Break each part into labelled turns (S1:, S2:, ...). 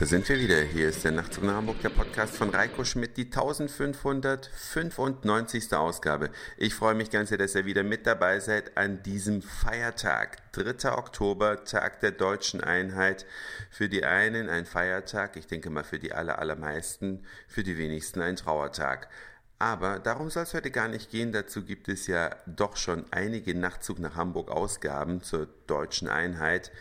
S1: Da sind wir wieder. Hier ist der Nachtzug nach Hamburg, der Podcast von Reiko Schmidt, die 1595. Ausgabe. Ich freue mich ganz sehr, dass ihr wieder mit dabei seid an diesem Feiertag. 3. Oktober, Tag der deutschen Einheit. Für die einen ein Feiertag, ich denke mal für die aller, allermeisten, für die wenigsten ein Trauertag. Aber darum soll es heute gar nicht gehen. Dazu gibt es ja doch schon einige Nachtzug nach Hamburg Ausgaben zur deutschen Einheit.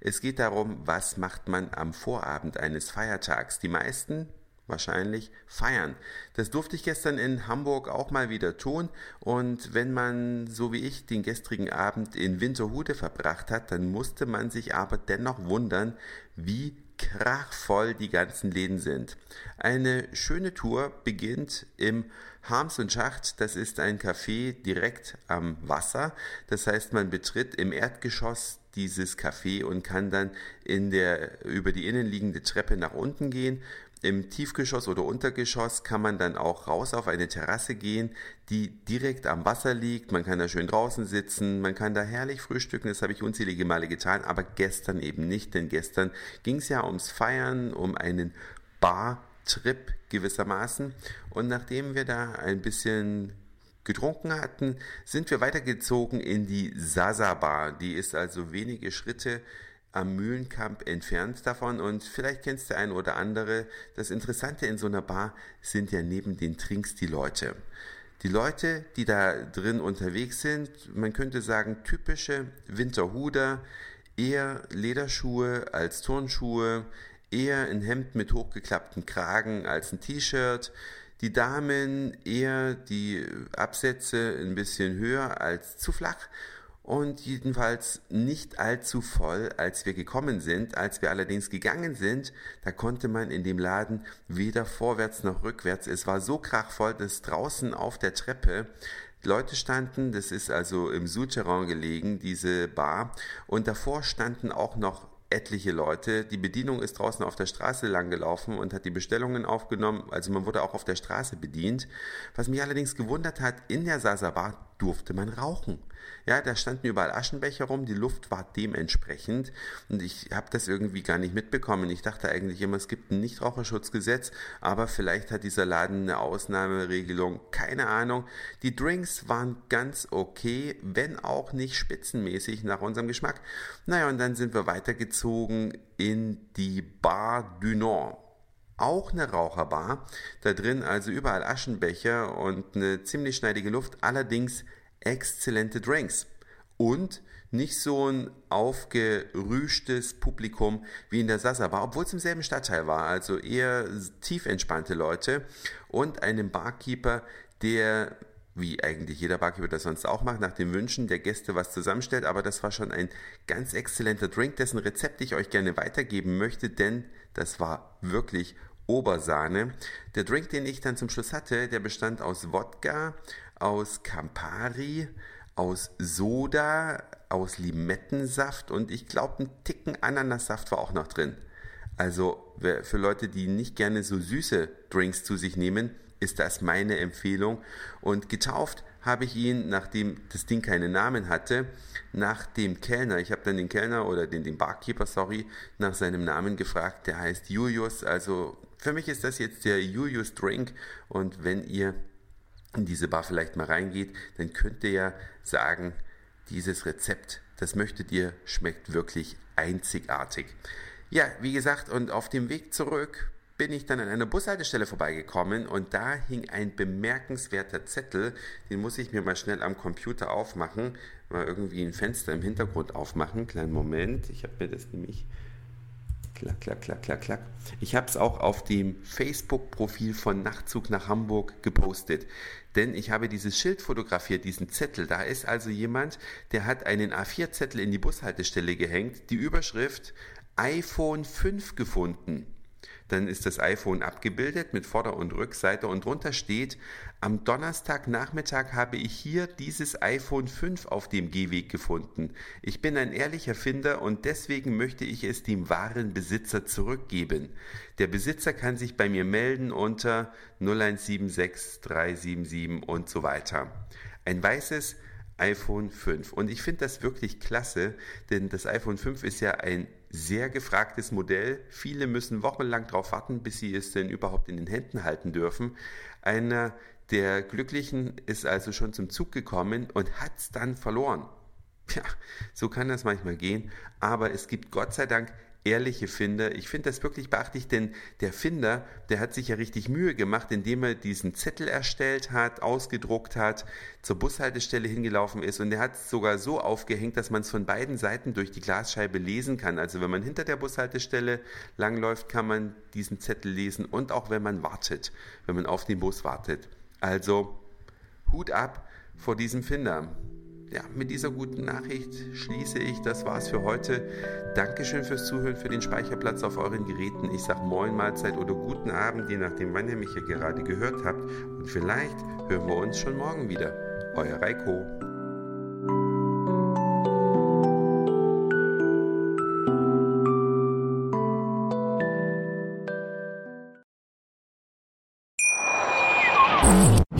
S1: Es geht darum, was macht man am Vorabend eines Feiertags. Die meisten wahrscheinlich feiern. Das durfte ich gestern in Hamburg auch mal wieder tun. Und wenn man, so wie ich, den gestrigen Abend in Winterhude verbracht hat, dann musste man sich aber dennoch wundern, wie krachvoll die ganzen Läden sind. Eine schöne Tour beginnt im Harms und Schacht. Das ist ein Café direkt am Wasser. Das heißt, man betritt im Erdgeschoss dieses Café und kann dann in der, über die innenliegende Treppe nach unten gehen. Im Tiefgeschoss oder Untergeschoss kann man dann auch raus auf eine Terrasse gehen, die direkt am Wasser liegt. Man kann da schön draußen sitzen, man kann da herrlich frühstücken. Das habe ich unzählige Male getan, aber gestern eben nicht, denn gestern ging es ja ums Feiern, um einen Bar-Trip gewissermaßen. Und nachdem wir da ein bisschen getrunken hatten, sind wir weitergezogen in die Sasa Bar. Die ist also wenige Schritte am Mühlenkamp entfernt davon. Und vielleicht kennst du ein oder andere. Das Interessante in so einer Bar sind ja neben den Trinks die Leute. Die Leute, die da drin unterwegs sind, man könnte sagen typische Winterhuder, eher Lederschuhe als Turnschuhe, eher ein Hemd mit hochgeklapptem Kragen als ein T-Shirt, die Damen eher die Absätze ein bisschen höher als zu flach und jedenfalls nicht allzu voll, als wir gekommen sind. Als wir allerdings gegangen sind, da konnte man in dem Laden weder vorwärts noch rückwärts. Es war so krachvoll, dass draußen auf der Treppe Leute standen, das ist also im Souterrain gelegen, diese Bar, und davor standen auch noch etliche Leute. Die Bedienung ist draußen auf der Straße lang gelaufen und hat die Bestellungen aufgenommen. Also man wurde auch auf der Straße bedient. Was mich allerdings gewundert hat, in der Sasa Bar durfte man rauchen. Ja, da standen überall Aschenbecher rum, die Luft war dementsprechend und ich habe das irgendwie gar nicht mitbekommen. Ich dachte eigentlich immer, es gibt ein Nichtraucherschutzgesetz, aber vielleicht hat dieser Laden eine Ausnahmeregelung, keine Ahnung. Die Drinks waren ganz okay, wenn auch nicht spitzenmäßig nach unserem Geschmack. Naja, und dann sind wir weitergezogen in die Bar du Nord auch eine Raucherbar. Da drin also überall Aschenbecher und eine ziemlich schneidige Luft, allerdings exzellente Drinks. Und nicht so ein aufgerüschtes Publikum wie in der Sasa Bar, obwohl es im selben Stadtteil war, also eher tief entspannte Leute und einen Barkeeper, der wie eigentlich jeder Barkeeper das sonst auch macht, nach den Wünschen der Gäste was zusammenstellt. Aber das war schon ein ganz exzellenter Drink, dessen Rezept ich euch gerne weitergeben möchte, denn das war wirklich Obersahne. Der Drink, den ich dann zum Schluss hatte, der bestand aus Wodka, aus Campari, aus Soda, aus Limettensaft und ich glaube, ein Ticken Ananassaft war auch noch drin. Also für Leute, die nicht gerne so süße Drinks zu sich nehmen, ist das meine Empfehlung. Und getauft habe ich ihn, nachdem das Ding keinen Namen hatte, nach dem Kellner. Ich habe dann den Kellner oder den, den Barkeeper, sorry, nach seinem Namen gefragt. Der heißt Julius. Also für mich ist das jetzt der Julius Drink. Und wenn ihr in diese Bar vielleicht mal reingeht, dann könnt ihr ja sagen, dieses Rezept, das möchtet ihr, schmeckt wirklich einzigartig. Ja, wie gesagt, und auf dem Weg zurück bin ich dann an einer Bushaltestelle vorbeigekommen und da hing ein bemerkenswerter Zettel, den muss ich mir mal schnell am Computer aufmachen, mal irgendwie ein Fenster im Hintergrund aufmachen. Kleinen Moment, ich habe mir das nämlich klack, klack, klack, klack, klack. Ich habe es auch auf dem Facebook-Profil von Nachtzug nach Hamburg gepostet, denn ich habe dieses Schild fotografiert, diesen Zettel. Da ist also jemand, der hat einen A4-Zettel in die Bushaltestelle gehängt, die Überschrift iPhone 5 gefunden. Dann ist das iPhone abgebildet mit Vorder- und Rückseite und drunter steht, am Donnerstagnachmittag habe ich hier dieses iPhone 5 auf dem Gehweg gefunden. Ich bin ein ehrlicher Finder und deswegen möchte ich es dem wahren Besitzer zurückgeben. Der Besitzer kann sich bei mir melden unter 0176 377 und so weiter. Ein weißes iPhone 5. Und ich finde das wirklich klasse, denn das iPhone 5 ist ja ein sehr gefragtes Modell. Viele müssen wochenlang darauf warten, bis sie es denn überhaupt in den Händen halten dürfen. Einer der Glücklichen ist also schon zum Zug gekommen und hat es dann verloren. Ja, so kann das manchmal gehen, aber es gibt Gott sei Dank ehrliche Finder. Ich finde das wirklich beachtlich, denn der Finder, der hat sich ja richtig Mühe gemacht, indem er diesen Zettel erstellt hat, ausgedruckt hat, zur Bushaltestelle hingelaufen ist und der hat es sogar so aufgehängt, dass man es von beiden Seiten durch die Glasscheibe lesen kann. Also wenn man hinter der Bushaltestelle langläuft, kann man diesen Zettel lesen und auch wenn man wartet, wenn man auf den Bus wartet. Also Hut ab vor diesem Finder ja, mit dieser guten Nachricht schließe ich. Das war's für heute. Dankeschön fürs Zuhören, für den Speicherplatz auf euren Geräten. Ich sage Moin, Mahlzeit oder guten Abend, je nachdem, wann ihr mich hier gerade gehört habt. Und vielleicht hören wir uns schon morgen wieder. Euer Reiko.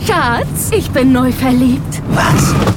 S2: Schatz, ich bin neu verliebt.
S3: Was?